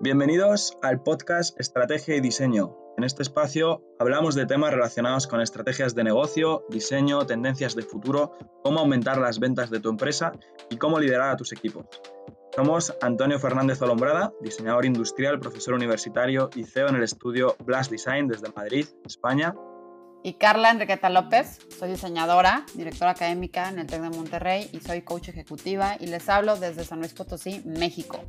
Bienvenidos al podcast Estrategia y Diseño. En este espacio hablamos de temas relacionados con estrategias de negocio, diseño, tendencias de futuro, cómo aumentar las ventas de tu empresa y cómo liderar a tus equipos. Somos Antonio Fernández Olombrada, diseñador industrial, profesor universitario y CEO en el estudio Blast Design desde Madrid, España. Y Carla Enriqueta López, soy diseñadora, directora académica en el TEC de Monterrey y soy coach ejecutiva y les hablo desde San Luis Potosí, México.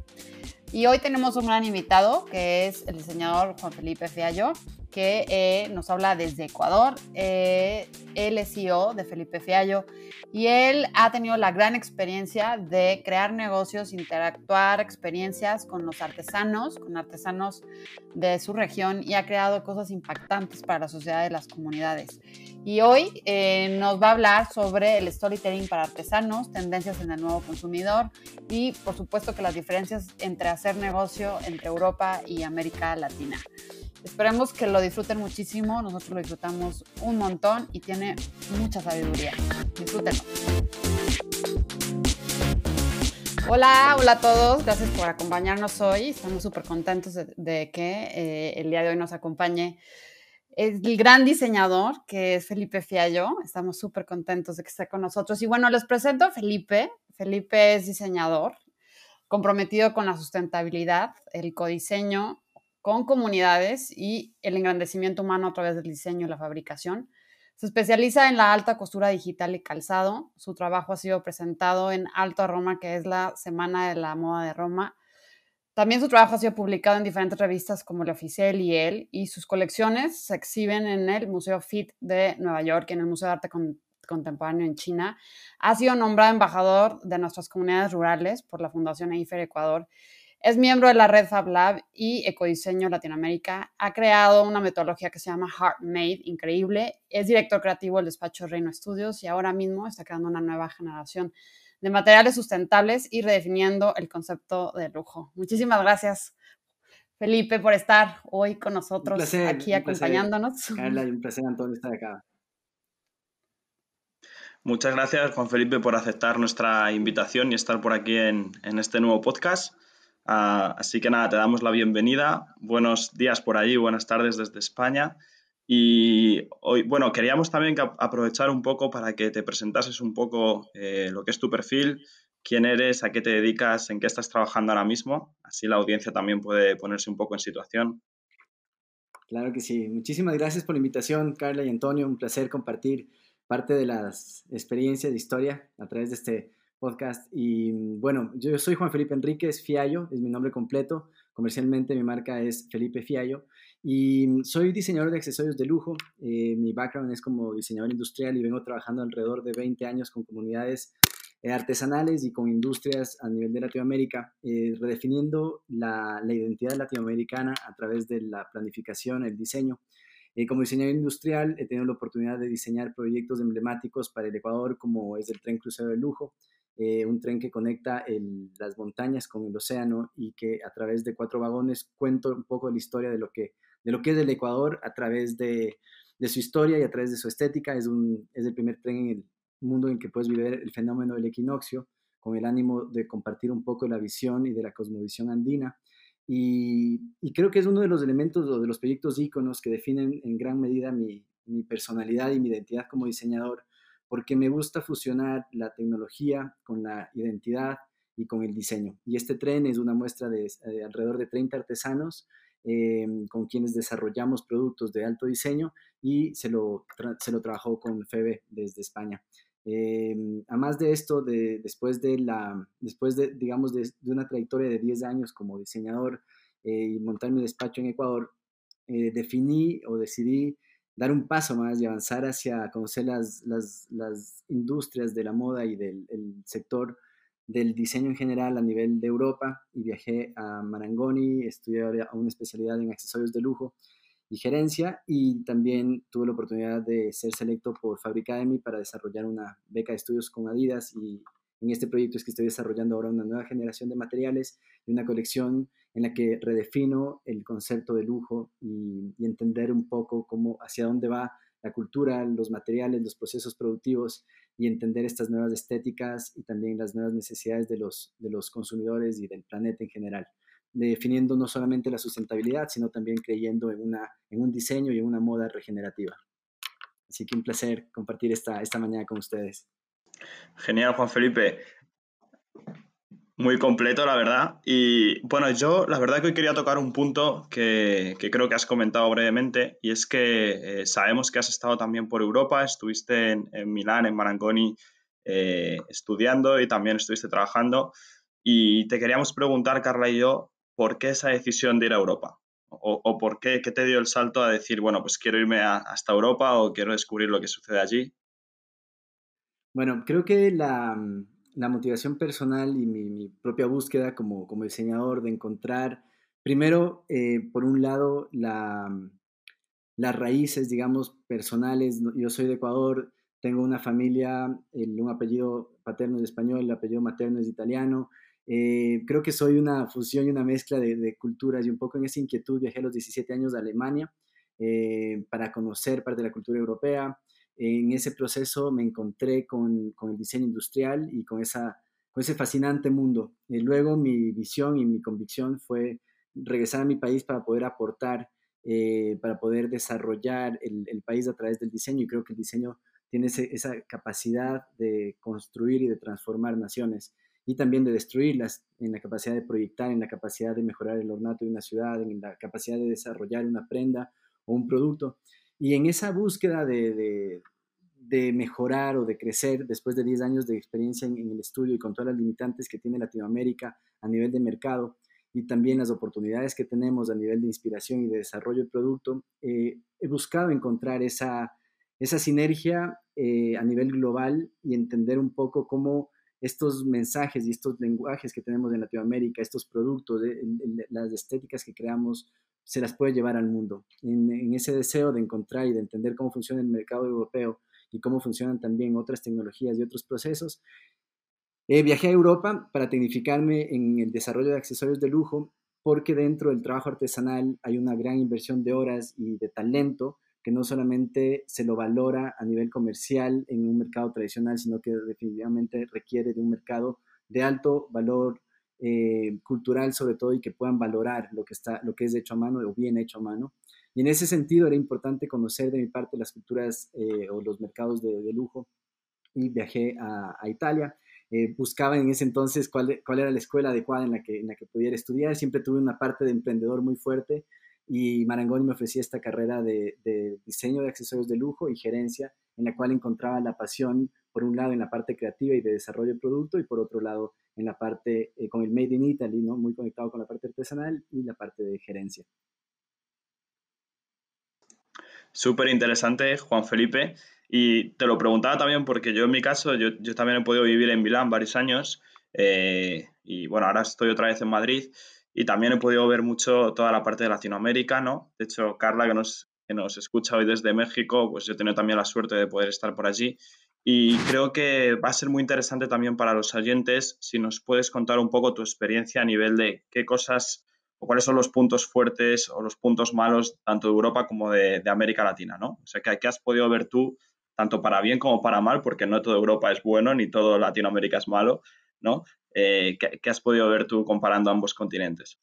Y hoy tenemos un gran invitado que es el diseñador Juan Felipe Fiallo, que eh, nos habla desde Ecuador. Eh, él es CEO de Felipe Fiallo y él ha tenido la gran experiencia de crear negocios, interactuar experiencias con los artesanos, con artesanos de su región y ha creado cosas impactantes para la sociedad de las comunidades. Y hoy eh, nos va a hablar sobre el storytelling para artesanos, tendencias en el nuevo consumidor y por supuesto que las diferencias entre hacer negocio entre Europa y América Latina. Esperemos que lo disfruten muchísimo, nosotros lo disfrutamos un montón y tiene mucha sabiduría. Disfrútenlo. Hola, hola a todos, gracias por acompañarnos hoy. Estamos súper contentos de, que eh, el día de hoy nos acompañe el gran diseñador que es Felipe Fiallo. Estamos súper contentos de que esté con nosotros. Y bueno, les presento a Felipe. Felipe es diseñador comprometido con la sustentabilidad, el codiseño, con comunidades y el engrandecimiento humano a través del diseño y la fabricación. Se especializa en la alta costura digital y calzado. Su trabajo ha sido presentado en Alto a Roma, que es la Semana de la Moda de Roma. También su trabajo ha sido publicado en diferentes revistas como El Oficial y Él, y sus colecciones se exhiben en el Museo FIT de Nueva York y en el Museo de Arte Contemporáneo en China. Ha sido nombrado embajador de nuestras comunidades rurales por la Fundación EIFER Ecuador es miembro de la red Fab Lab y Ecodiseño Latinoamérica. Ha creado una metodología que se llama Heart Made, increíble. Es director creativo del despacho Reino Estudios y ahora mismo está creando una nueva generación de materiales sustentables y redefiniendo el concepto de lujo. Muchísimas gracias, Felipe, por estar hoy con nosotros aquí acompañándonos. Carla, un placer, Antonio, estar acá. Muchas gracias, Juan Felipe, por aceptar nuestra invitación y estar por aquí en, en este nuevo podcast. Ah, así que nada, te damos la bienvenida. Buenos días por allí, buenas tardes desde España. Y hoy, bueno, queríamos también aprovechar un poco para que te presentases un poco eh, lo que es tu perfil, quién eres, a qué te dedicas, en qué estás trabajando ahora mismo. Así la audiencia también puede ponerse un poco en situación. Claro que sí. Muchísimas gracias por la invitación, Carla y Antonio. Un placer compartir parte de las experiencias de historia a través de este podcast. Y mm, bueno, yo soy Juan Felipe Enríquez Fiallo, es mi nombre completo. Comercialmente mi marca es Felipe Fiallo y mm, soy diseñador de accesorios de lujo. Eh, mi background es como diseñador industrial y vengo trabajando alrededor de 20 años con comunidades eh, artesanales y con industrias a nivel de Latinoamérica, eh, redefiniendo la, la, identidad latinoamericana a través de la planificación, el diseño. como diseñador industrial he tenido la oportunidad de diseñar proyectos emblemáticos para el Ecuador, como es el tren crucero de lujo, eh, un tren que conecta las montañas con el océano y que a través de cuatro vagones cuento un poco de la historia de lo que, de lo que es el Ecuador a través de, su historia y a través de su estética. Es, un, es el primer tren en el mundo en que puedes vivir el fenómeno del equinoccio con el ánimo de compartir un poco la visión y de la cosmovisión andina. Y, creo que es uno de los elementos o de los proyectos íconos que definen en gran medida mi, mi personalidad y mi identidad como diseñador porque me gusta fusionar la tecnología con la identidad y con el diseño. Y este tren es una muestra de, eh, alrededor de 30 artesanos eh, con quienes desarrollamos productos de alto diseño y se lo, se lo trabajó con Febe desde España. Eh, además de esto, de, después de la, después de, digamos, de, de una trayectoria de 10 años como diseñador y montar mi despacho en Ecuador, definí o decidí dar un paso más y avanzar hacia conocer las, las, las industrias de la moda y del sector del diseño en general a nivel de Europa. Y viajé a Marangoni, estudié una especialidad en accesorios de lujo y gerencia y también tuve la oportunidad de ser selecto por Fabricademy para desarrollar una beca de estudios con Adidas. Y en este proyecto es que estoy desarrollando ahora una nueva generación de materiales y una colección en la que redefino el concepto de lujo y, entender un poco cómo, hacia dónde va la cultura, los materiales, los procesos productivos y entender estas nuevas estéticas y también las nuevas necesidades de los, de los consumidores y del planeta en general. definiendo no solamente la sustentabilidad, sino también creyendo en, una, en un diseño y en una moda regenerativa. Así que un placer compartir esta, esta mañana con ustedes. Genial, Juan Felipe. Muy completo, la verdad. Y bueno, yo la verdad que hoy quería tocar un punto que, creo que has comentado brevemente, y es que eh, sabemos que has estado también por Europa, estuviste en, Milán, en Marangoni, eh, estudiando y también estuviste trabajando. Y te queríamos preguntar, Carla y yo, ¿por qué esa decisión de ir a Europa? O, por qué, qué, te dio el salto a decir, bueno, pues quiero irme hasta Europa o quiero descubrir lo que sucede allí? Bueno, creo que la, la motivación personal y mi, propia búsqueda como, como, diseñador de encontrar, primero, eh, por un lado, la, las raíces, digamos, personales. Yo soy de Ecuador, tengo una familia, un apellido paterno es español, el apellido materno es italiano. Eh, creo que soy una fusión y una mezcla de, culturas y un poco en esa inquietud viajé a los 17 años a Alemania eh, para conocer parte de la cultura europea en ese proceso me encontré con, con el diseño industrial y con, esa, con ese fascinante mundo. Y luego mi visión y mi convicción fue regresar a mi país para poder aportar, eh, para poder desarrollar el, el, país a través del diseño. Y creo que el diseño tiene esa capacidad de construir y de transformar naciones y también de destruirlas, en la capacidad de proyectar, en la capacidad de mejorar el ornato de una ciudad, en la capacidad de desarrollar una prenda o un producto. Y en esa búsqueda de, de, mejorar o de crecer después de 10 años de experiencia en, el estudio y con todas las limitantes que tiene Latinoamérica a nivel de mercado y también las oportunidades que tenemos a nivel de inspiración y de desarrollo de producto, eh, he buscado encontrar esa, esa sinergia eh, a nivel global y entender un poco cómo estos mensajes y estos lenguajes que tenemos en Latinoamérica, estos productos, las estéticas que creamos, se las puede llevar al mundo. En, ese deseo de encontrar y de entender cómo funciona el mercado europeo y cómo funcionan también otras tecnologías y otros procesos, eh, viajé a Europa para tecnificarme en el desarrollo de accesorios de lujo, porque dentro del trabajo artesanal hay una gran inversión de horas y de talento que no solamente se lo valora a nivel comercial en un mercado tradicional, sino que definitivamente requiere de un mercado de alto valor eh, cultural sobre todo y que puedan valorar lo que, está, lo que es hecho a mano o bien hecho a mano. Y en ese sentido era importante conocer de mi parte las culturas eh, o los mercados de, lujo y viajé a, Italia. Eh, buscaba en ese entonces cuál, cuál, era la escuela adecuada en la, que, en la que pudiera estudiar. Siempre tuve una parte de emprendedor muy fuerte y Marangoni me ofrecía esta carrera de, de, diseño de accesorios de lujo y gerencia, en la cual encontraba la pasión, por un lado, en la parte creativa y de desarrollo de producto, y por otro lado, en la parte eh, con el Made in Italy, ¿no? muy conectado con la parte artesanal y la parte de gerencia. Súper interesante, Juan Felipe. Y te lo preguntaba también porque yo en mi caso, yo, yo también he podido vivir en Milán varios años eh, y bueno, ahora estoy otra vez en Madrid y también he podido ver mucho toda la parte de Latinoamérica, ¿no? De hecho, Carla, que nos, que nos escucha hoy desde México, pues yo he tenido también la suerte de poder estar por allí y creo que va a ser muy interesante también para los oyentes si nos puedes contar un poco tu experiencia a nivel de qué cosas o cuáles son los puntos fuertes o los puntos malos tanto de Europa como de, América Latina, ¿no? O sea, ¿qué, has podido ver tú, tanto para bien como para mal, porque no toda Europa es bueno ni todo Latinoamérica es malo, ¿no? Eh, ¿qué, has podido ver tú comparando ambos continentes?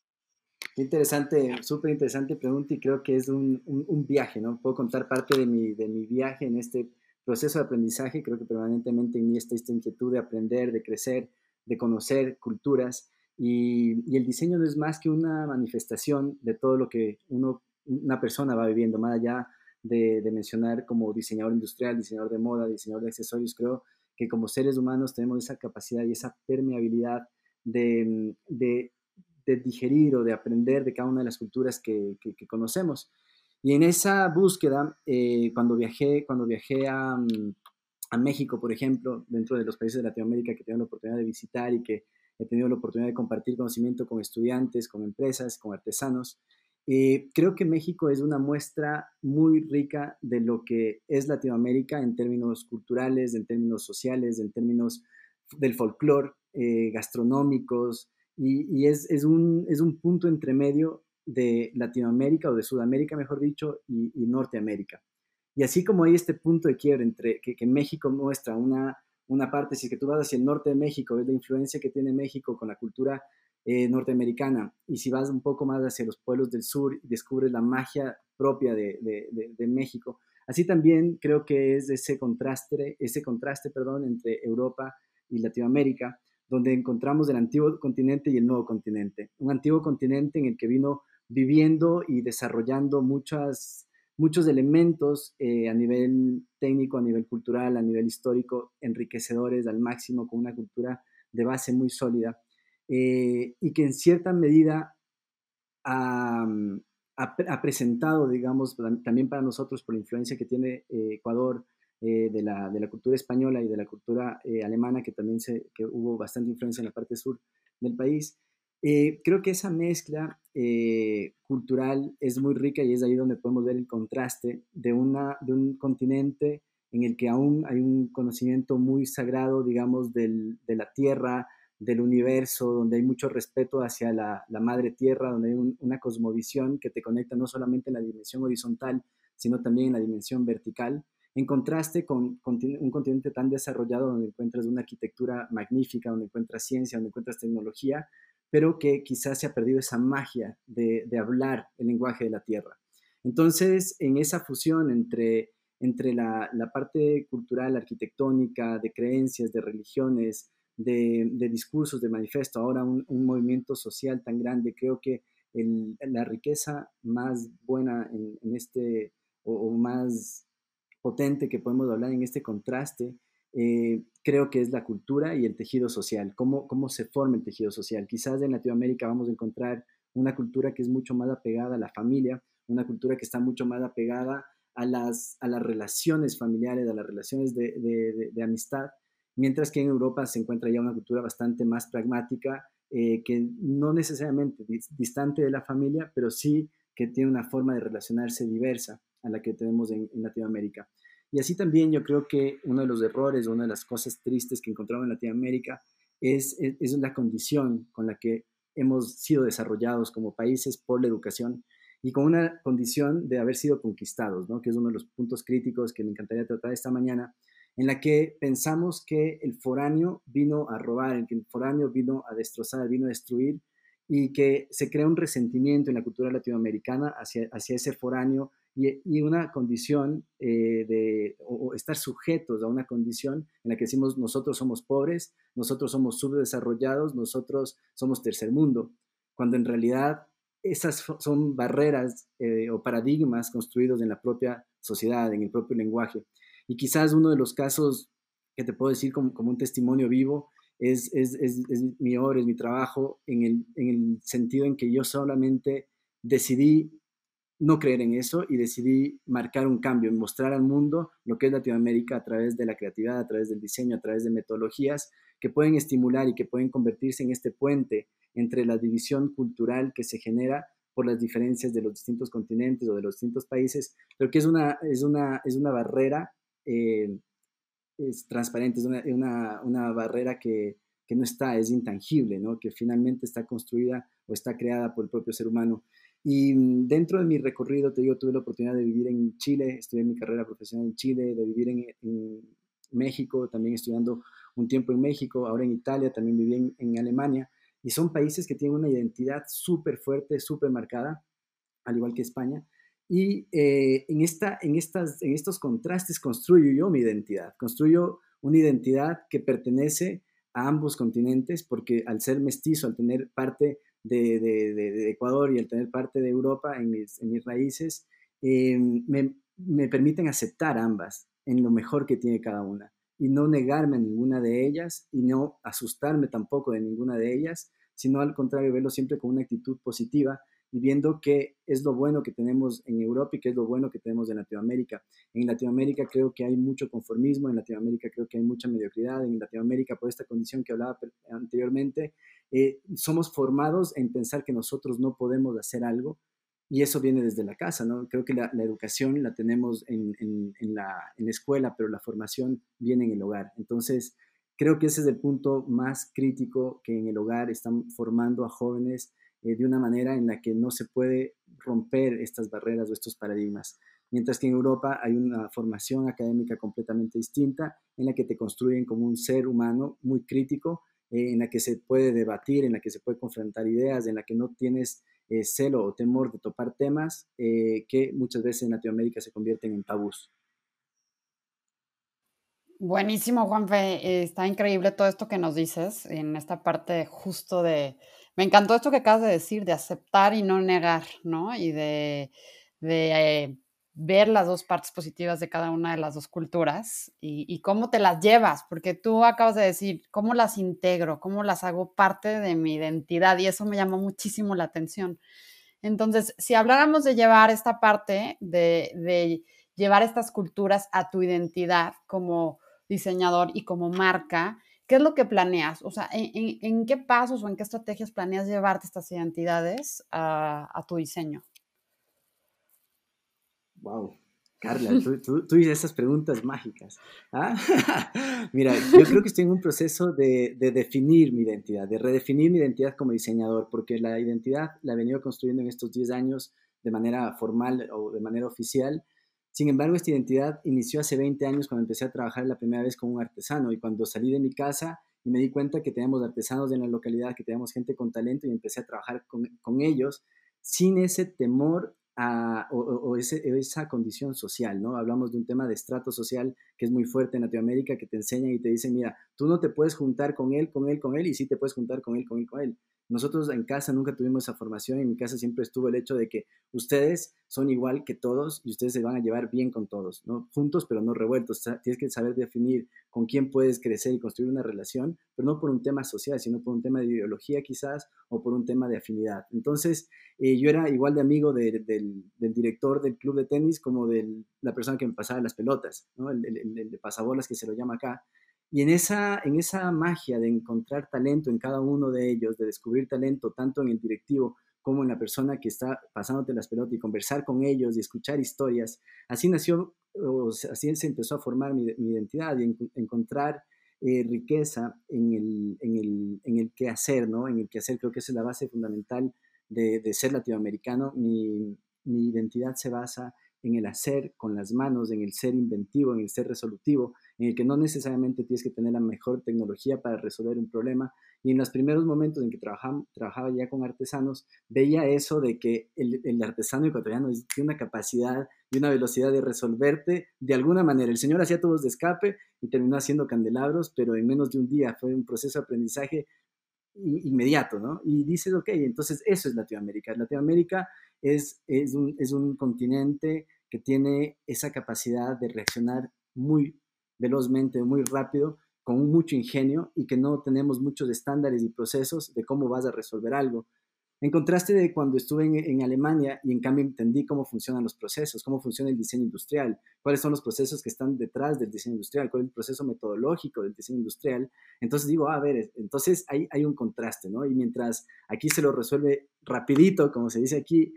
Qué interesante, súper interesante pregunta y creo que es un, un, viaje, ¿no? Puedo contar parte de mi, de mi viaje en este proceso de aprendizaje, creo que permanentemente en mí está esta inquietud de aprender, de crecer, de conocer culturas y, el diseño no es más que una manifestación de todo lo que una persona va viviendo, más allá de, mencionar como diseñador industrial, diseñador de moda, diseñador de accesorios, creo que como seres humanos tenemos esa capacidad y esa permeabilidad de, digerir o de aprender de cada una de las culturas que conocemos. Y en esa búsqueda, eh, cuando viajé, cuando viajé a, mm, a, México, por ejemplo, dentro de los países de Latinoamérica que tengo la oportunidad de visitar y que he tenido la oportunidad de compartir conocimiento con estudiantes, con empresas, con artesanos, eh, creo que México es una muestra muy rica de lo que es Latinoamérica en términos culturales, en términos sociales, en términos del folclore, eh, gastronómicos, y, y es, es, un, es un punto entre medio de Latinoamérica o de Sudamérica, mejor dicho, y, Norteamérica. Y así como hay este punto de quiebre entre que, México muestra una, una parte, si que tú vas hacia el norte de México, ves la influencia que tiene México con la cultura eh, norteamericana. Y si vas un poco más hacia los pueblos del sur, descubres la magia propia de, de, México. Así también creo que es ese contraste, ese contraste perdón, entre Europa y Latinoamérica, donde encontramos el antiguo continente y el nuevo continente. Un antiguo continente en el que vino viviendo y desarrollando muchas, muchos elementos eh, a nivel técnico, a nivel cultural, a nivel histórico, enriquecedores al máximo, con una cultura de base muy sólida. Eh, y que en cierta medida ha, presentado, digamos, también para nosotros, por la influencia que tiene eh, Ecuador de, la, de, la, cultura española y de la cultura alemana, que también se, que hubo bastante influencia en la parte sur del país, creo que esa mezcla cultural es muy rica y es ahí donde podemos ver el contraste de, una, de un continente en el que aún hay un conocimiento muy sagrado, digamos, del, de la tierra, del universo, donde hay mucho respeto hacia la, madre tierra, donde hay una cosmovisión que te conecta no solamente en la dimensión horizontal, sino también en la dimensión vertical, en contraste con, un continente tan desarrollado donde encuentras una arquitectura magnífica, donde encuentras ciencia, donde encuentras tecnología, pero que quizás se ha perdido esa magia de, hablar el lenguaje de la tierra. Entonces, en esa fusión entre, entre la, la parte cultural, arquitectónica, de creencias, de religiones, de, discursos, de manifiesto, ahora un, movimiento social tan grande, creo que la riqueza más buena en, este, o, más potente que podemos hablar en este contraste, eh, creo que es la cultura y el tejido social, cómo, cómo se forma el tejido social. Quizás en Latinoamérica vamos a encontrar una cultura que es mucho más apegada a la familia, una cultura que está mucho más apegada a las, a las relaciones familiares, a las relaciones de, de amistad, mientras que en Europa se encuentra ya una cultura bastante más pragmática, eh, que no necesariamente distante de la familia, pero sí que tiene una forma de relacionarse diversa a la que tenemos en, Latinoamérica. Y así también yo creo que uno de los errores, una de las cosas tristes que encontramos en Latinoamérica es, es, la condición con la que hemos sido desarrollados como países por la educación y con una condición de haber sido conquistados, ¿no? que es uno de los puntos críticos que me encantaría tratar esta mañana, en la que pensamos que el foráneo vino a robar, que el foráneo vino a destrozar, vino a destruir, y que se crea un resentimiento en la cultura latinoamericana hacia, hacia ese foráneo y, una condición eh, de estar sujetos a una condición en la que decimos nosotros somos pobres, nosotros somos subdesarrollados, nosotros somos tercer mundo, cuando en realidad esas son barreras eh, o paradigmas construidos en la propia sociedad, en el propio lenguaje. Y quizás uno de los casos que te puedo decir como, un testimonio vivo es, es, mi obra, es mi trabajo, en el, en el sentido en que yo solamente decidí no creer en eso y decidí marcar un cambio, mostrar al mundo lo que es Latinoamérica a través de la creatividad, a través del diseño, a través de metodologías que pueden estimular y que pueden convertirse en este puente entre la división cultural que se genera por las diferencias de los distintos continentes o de los distintos países, pero que es una, es una, es una barrera eh, es transparente, es una, una, barrera que, que, no está, es intangible, ¿no? que finalmente está construida o está creada por el propio ser humano. Y mm, dentro de mi recorrido, te digo, tuve la oportunidad de vivir en Chile, estudié mi carrera profesional en Chile, de vivir en, en México, también estudiando un tiempo en México, ahora en Italia, también viví en, en Alemania, y son países que tienen una identidad súper fuerte, súper marcada, al igual que España, y eh, en, esta, en, estas, en estos contrastes construyo yo mi identidad, construyo una identidad que pertenece a ambos continentes, porque al ser mestizo, al tener parte de, Ecuador y al tener parte de Europa en mis, en raíces, eh, me, me, permiten aceptar ambas en lo mejor que tiene cada una y no negarme a ninguna de ellas y no asustarme tampoco de ninguna de ellas, sino al contrario, verlo siempre con una actitud positiva y viendo qué es lo bueno que tenemos en Europa y qué es lo bueno que tenemos en Latinoamérica. En Latinoamérica creo que hay mucho conformismo, en Latinoamérica creo que hay mucha mediocridad, en Latinoamérica por esta condición que hablaba anteriormente, eh, somos formados en pensar que nosotros no podemos hacer algo y eso viene desde la casa, ¿no? Creo que la, educación la tenemos en, en, la, en la escuela, pero la formación viene en el hogar. Entonces, creo que ese es el punto más crítico que en el hogar están formando a jóvenes eh, de una manera en la que no se puede romper estas barreras o estos paradigmas. Mientras que en Europa hay una formación académica completamente distinta en la que te construyen como un ser humano muy crítico eh, en la que se puede debatir, en la que se puede confrontar ideas, en la que no tienes eh, celo o temor de topar temas eh, que muchas veces en Latinoamérica se convierten en tabús. Buenísimo, Juanfe. Está increíble todo esto que nos dices en esta parte justo de... Me encantó esto que acabas de decir, de aceptar y no negar, ¿no? Y de, de ver las dos partes positivas de cada una de las dos culturas y, cómo te las llevas, porque tú acabas de decir, cómo las integro, cómo las hago parte de mi identidad y eso me llamó muchísimo la atención. Entonces, si habláramos de llevar esta parte, de, llevar estas culturas a tu identidad como diseñador y como marca, ¿qué es lo que planeas? O sea, ¿en, qué pasos o en qué estrategias planeas llevarte estas identidades a tu diseño? Wow. Carla, tú, tú, dices esas preguntas mágicas. ¿ah? Mira, yo creo que estoy en un proceso de, de, definir mi identidad, de redefinir mi identidad como diseñador, porque la identidad la he venido construyendo en estos 10 años de manera formal o de manera oficial. Sin embargo, esta identidad inició hace 20 años cuando empecé a trabajar la primera vez como un artesano y cuando salí de mi casa y me di cuenta que teníamos artesanos en la localidad, que teníamos gente con talento y empecé a trabajar con, con ellos sin ese temor o, esa condición social, ¿no? Hablamos de un tema de estrato social que es muy fuerte en Latinoamérica, que te enseñan y te dicen, mira, tú no te puedes juntar con él, con él, con él, y sí te puedes juntar con él, con él, con él. Nosotros en casa nunca tuvimos esa formación, en mi casa siempre estuvo el hecho de que ustedes son igual que todos y ustedes se van a llevar bien con todos, ¿no? Juntos pero no revueltos. Tienes que saber definir con quién puedes crecer y construir una relación, pero no por un tema social, sino por un tema de ideología quizás o por un tema de afinidad. Entonces, eh, yo era igual de amigo del, director del club de tenis como de la persona que me pasaba las pelotas, ¿no? el, pasabolas que se lo llama acá. Y en esa, en esa magia de encontrar talento en cada uno de ellos, de descubrir talento tanto en el directivo como en la persona que está pasándote las pelotas y conversar con ellos y escuchar historias, así nació, o así se empezó a formar mi, identidad y encontrar eh, riqueza en el, en, el, en el qué hacer, ¿no? En el qué hacer creo que esa es la base fundamental de, de ser latinoamericano. Mi, mi identidad se basa en el hacer con las manos, en el ser inventivo, en el ser resolutivo, en el que no necesariamente tienes que tener la mejor tecnología para resolver un problema. Y en los primeros momentos en que trabajaba, trabajaba ya con artesanos, veía eso de que el, el, artesano ecuatoriano tiene una capacidad y una velocidad de resolverte de alguna manera. El señor hacía tubos de escape y terminó haciendo candelabros, pero en menos de un día fue un proceso de aprendizaje inmediato, ¿no? Y dices, ok, entonces eso es Latinoamérica. Latinoamérica es, es, un, es un continente que tiene esa capacidad de reaccionar muy velozmente, muy rápido, con mucho ingenio y que no tenemos muchos estándares y procesos de cómo vas a resolver algo. En contraste de cuando estuve en, Alemania y en cambio entendí cómo funcionan los procesos, cómo funciona el diseño industrial, cuáles son los procesos que están detrás del diseño industrial, cuál es el proceso metodológico del diseño industrial. Entonces digo, a ver, entonces hay, hay un contraste, ¿no? Y mientras aquí se lo resuelve rapidito, como se dice aquí,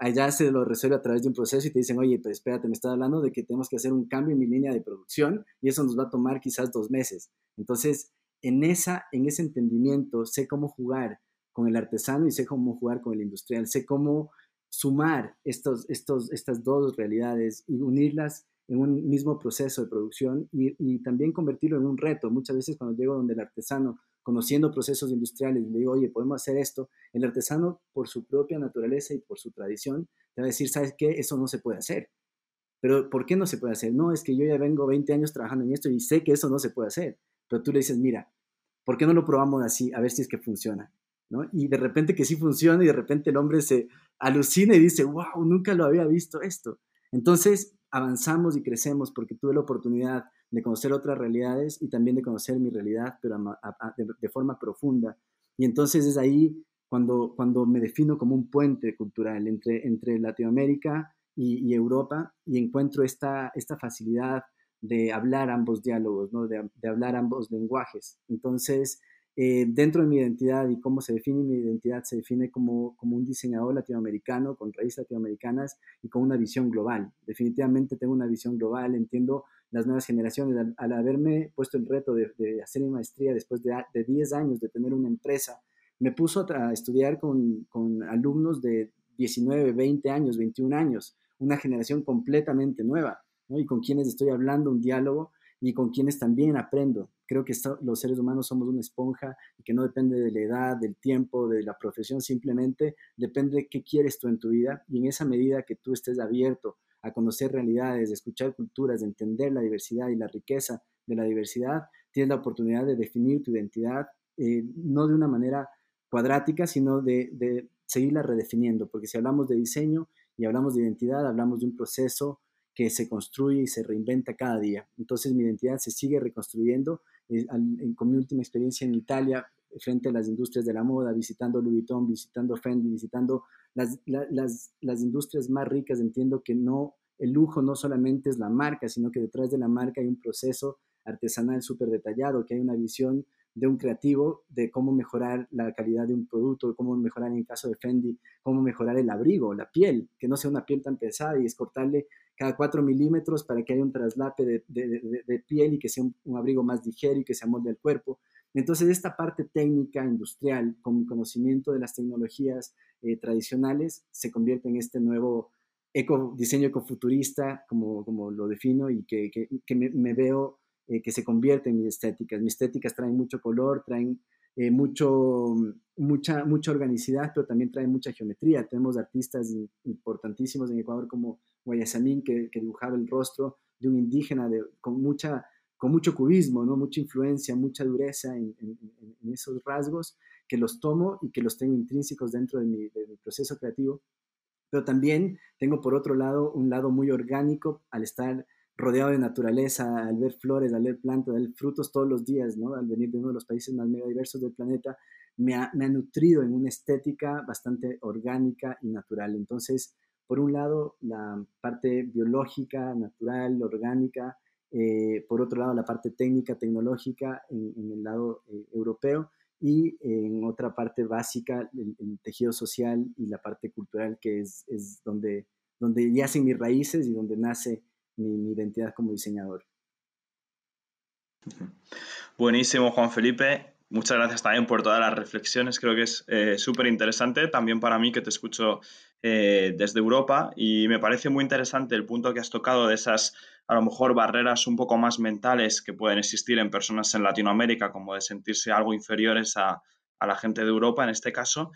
allá se lo resuelve a través de un proceso y te dicen, oye, pues espérate, me está hablando de que tenemos que hacer un cambio en mi línea de producción y eso nos va a tomar quizás dos meses. Entonces, en, esa, en ese entendimiento sé cómo jugar con el artesano y sé cómo jugar con el industrial, sé cómo sumar estos, estos, estas dos realidades y unirlas en un mismo proceso de producción y, y, también convertirlo en un reto. Muchas veces cuando llego donde el artesano conociendo procesos industriales, y le digo, oye, podemos hacer esto, el artesano, por su propia naturaleza y por su tradición, te va a decir, ¿sabes qué? Eso no se puede hacer. Pero ¿por qué no se puede hacer? No, es que yo ya vengo 20 años trabajando en esto y sé que eso no se puede hacer. Pero tú le dices, mira, ¿por qué no lo probamos así? A ver si es que funciona. ¿no? Y de repente que sí funciona y de repente el hombre se alucina y dice, wow, nunca lo había visto esto. Entonces avanzamos y crecemos porque tuve la oportunidad de conocer otras realidades y también de conocer mi realidad, pero de, forma profunda. Y entonces es ahí cuando, cuando me defino como un puente cultural entre, entre Latinoamérica y, Europa y encuentro esta, esta facilidad de hablar ambos diálogos, ¿no? de, hablar ambos lenguajes. Entonces, eh, dentro de mi identidad y cómo se define mi identidad, se define como, como un diseñador latinoamericano con raíces latinoamericanas y con una visión global. Definitivamente tengo una visión global, entiendo las nuevas generaciones. Al, haberme puesto el reto de, hacer mi maestría después de, de, 10 años de tener una empresa, me puso a, estudiar con, con, alumnos de 19, 20 años, 21 años, una generación completamente nueva, y con quienes estoy hablando un diálogo y con quienes también aprendo creo que los seres humanos somos una esponja que no depende de la edad, del tiempo, de la profesión, simplemente depende de qué quieres tú en tu vida y en esa medida que tú estés abierto a conocer realidades, de escuchar culturas, de entender la diversidad y la riqueza de la diversidad, tienes la oportunidad de definir tu identidad, eh, no de una manera cuadrática, sino de, de seguirla redefiniendo, porque si hablamos de diseño y hablamos de identidad, hablamos de un proceso que se construye y se reinventa cada día. Entonces mi identidad se sigue reconstruyendo. Eh, con mi última experiencia en Italia, frente a las industrias de la moda, visitando Louis Vuitton, visitando Fendi, visitando las, las, industrias más ricas, entiendo que no, el lujo no solamente es la marca, sino que detrás de la marca hay un proceso artesanal súper detallado, que hay una visión de un creativo de cómo mejorar la calidad de un producto, cómo mejorar en caso de Fendi, cómo mejorar el abrigo, la piel, que no sea una piel tan pesada y es cortarle cada 4 milímetros para que haya un traslape de, piel y que sea un, abrigo más ligero y que se amolde al cuerpo. Entonces, esta parte técnica, industrial, con mi conocimiento de las tecnologías eh, tradicionales, se convierte en este nuevo eco, diseño ecofuturista, como, como lo defino, y que, me, veo eh, que se convierte en mis estéticas. Mis estéticas traen mucho color, traen eh, mucho, mucha, mucha organicidad, pero también traen mucha geometría. Tenemos artistas importantísimos en Ecuador como Guayasamín, que, que dibujaba el rostro de un indígena con, mucha, con mucho cubismo, ¿no? mucha influencia, mucha dureza en, esos rasgos, que los tomo y que los tengo intrínsecos dentro de mi, proceso creativo. Pero también tengo por otro lado un lado muy orgánico al estar rodeado de naturaleza, al ver flores, al ver plantas, al ver frutos todos los días, ¿no? al venir de uno de los países más mega diversos del planeta, me ha nutrido en una estética bastante orgánica y natural. Entonces, por un lado, la parte biológica, natural, orgánica, eh, por otro lado, la parte técnica, tecnológica en, el lado eh, europeo y en otra parte básica, el, tejido social y la parte cultural, que es, es donde, donde yacen mis raíces y donde nace mi, identidad como diseñador. Buenísimo, Juan Felipe. Muchas gracias también por todas las reflexiones. Creo que es eh, súper interesante también para mí que te escucho eh, desde Europa y me parece muy interesante el punto que has tocado de esas, a lo mejor, barreras un poco más mentales que pueden existir en personas en Latinoamérica, como de sentirse algo inferiores a, a la gente de Europa en este caso.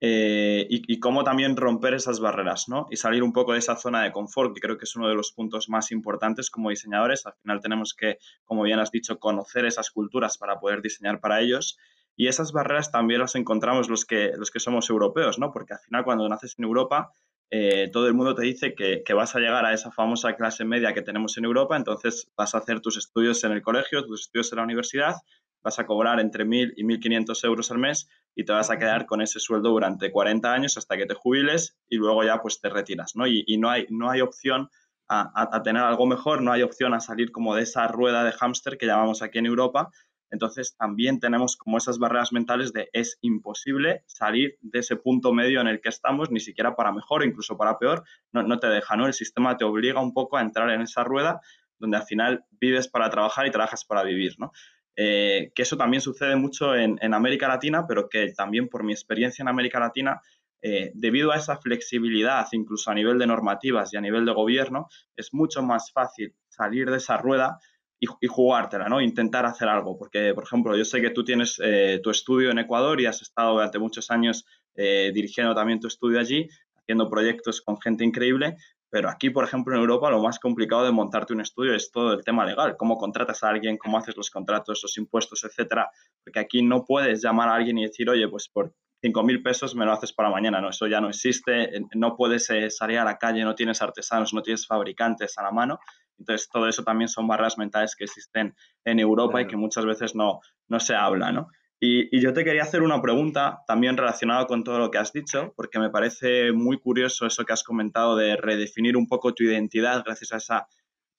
Eh, y, cómo también romper esas barreras, ¿no? Y salir un poco de esa zona de confort, que creo que es uno de los puntos más importantes como diseñadores. Al final tenemos que, como bien has dicho, conocer esas culturas para poder diseñar para ellos. Y esas barreras también las encontramos los que, los que somos europeos, ¿no? Porque al final cuando naces en Europa, eh, todo el mundo te dice que, que, vas a llegar a esa famosa clase media que tenemos en Europa, entonces vas a hacer tus estudios en el colegio, tus estudios en la universidad, vas a cobrar entre 1.000 y 1.500 euros al mes y te vas a quedar con ese sueldo durante 40 años hasta que te jubiles y luego ya pues te retiras, ¿no? Y, no, hay, no hay opción a, tener algo mejor, no hay opción a salir como de esa rueda de hámster que llamamos aquí en Europa. Entonces también tenemos como esas barreras mentales de es imposible salir de ese punto medio en el que estamos, ni siquiera para mejor, incluso para peor, no, no te deja, ¿no? El sistema te obliga un poco a entrar en esa rueda donde al final vives para trabajar y trabajas para vivir, ¿no? Eh, que eso también sucede mucho en, América Latina, pero que también por mi experiencia en América Latina, eh, debido a esa flexibilidad, incluso a nivel de normativas y a nivel de gobierno, es mucho más fácil salir de esa rueda y, jugártela, ¿no? Intentar hacer algo. Porque, por ejemplo, yo sé que tú tienes eh, tu estudio en Ecuador y has estado durante muchos años dirigiendo también tu estudio allí, haciendo proyectos con gente increíble, pero aquí, por ejemplo, en Europa, lo más complicado de montarte un estudio es todo el tema legal, cómo contratas a alguien, cómo haces los contratos, los impuestos, etcétera. Porque aquí no puedes llamar a alguien y decir, oye, pues por 5.000 pesos me lo haces para mañana. No, eso ya no existe. No puedes eh, salir a la calle, no tienes artesanos, no tienes fabricantes a la mano. Entonces, todo eso también son barreras mentales que existen en Europa y que muchas veces no, no se habla, ¿no? Y, yo te quería hacer una pregunta también relacionada con todo lo que has dicho, porque me parece muy curioso eso que has comentado de redefinir un poco tu identidad gracias a esa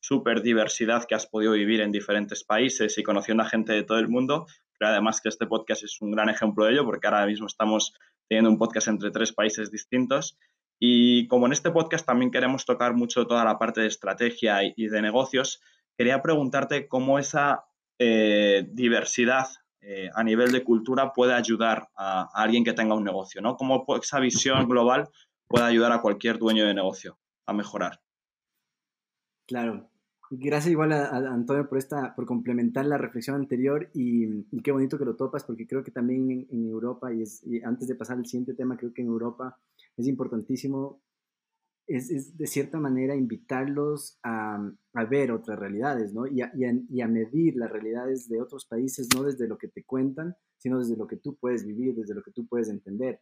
super diversidad que has podido vivir en diferentes países y conociendo a gente de todo el mundo. Creo además que este podcast es un gran ejemplo de ello, porque ahora mismo estamos teniendo un podcast entre tres países distintos. Y como en este podcast también queremos tocar mucho toda la parte de estrategia y, de negocios, quería preguntarte cómo esa eh, diversidad eh, a nivel de cultura puede ayudar a, alguien que tenga un negocio, ¿no? Cómo esa visión global puede ayudar a cualquier dueño de negocio a mejorar. Claro. Gracias igual a, Antonio por, esta, por complementar la reflexión anterior y, qué bonito que lo topas porque creo que también en, Europa, y, es, antes de pasar al siguiente tema, creo que en Europa es importantísimo, es, de cierta manera invitarlos a, a, ver otras realidades, ¿no? Y a, y a, medir las realidades de otros países, no desde lo que te cuentan, sino desde lo que tú puedes vivir, desde lo que tú puedes entender.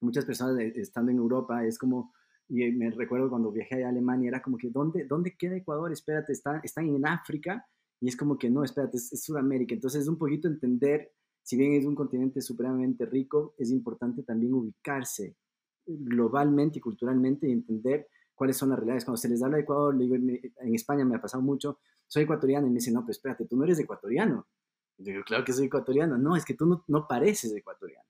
Muchas personas eh, estando en Europa es como y me recuerdo cuando viajé a Alemania, era como que, ¿dónde, dónde queda Ecuador? Espérate, está, están en África. Y es como que, no, espérate, es, Sudamérica. Entonces es un poquito entender, si bien es un continente supremamente rico, es importante también ubicarse globalmente y culturalmente y entender cuáles son las realidades. Cuando se les habla de Ecuador, le digo, en España me ha pasado mucho, soy ecuatoriano y me dicen, no, pues espérate, tú no eres ecuatoriano. Y yo digo, claro que soy ecuatoriano. No, es que tú no, no pareces ecuatoriano.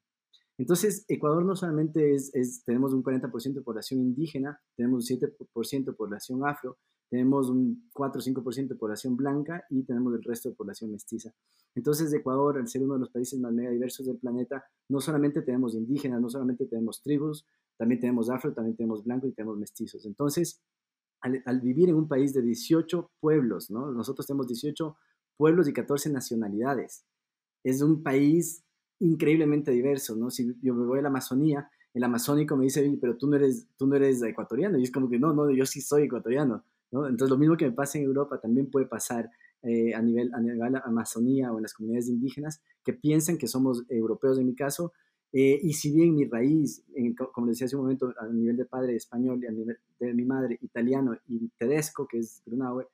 Entonces, Ecuador no solamente es, tenemos un 40% de población indígena, tenemos un 7% de población afro, tenemos un 4 o 5% de población blanca y tenemos el resto de población mestiza. Entonces, Ecuador, al ser uno de los países más mega diversos del planeta, no solamente tenemos indígenas, no solamente tenemos tribus, también tenemos afro, también tenemos blanco y tenemos mestizos. Entonces, al, al vivir en un país de 18 pueblos, ¿no? nosotros tenemos 18 pueblos y 14 nacionalidades. Es un país increíblemente diverso, ¿no? Si yo me voy a la Amazonía, el amazónico me dice, pero tú no eres, tú no eres ecuatoriano, y es como que no, no, yo sí soy ecuatoriano, ¿no? Entonces lo mismo que me pasa en Europa también puede pasar eh, a, nivel, a nivel Amazonía o en las comunidades indígenas que piensan que somos europeos en mi caso, eh, y si bien mi raíz, como les decía hace un momento, a nivel de padre español y a nivel de mi madre italiano y tedesco, que es Grunauer,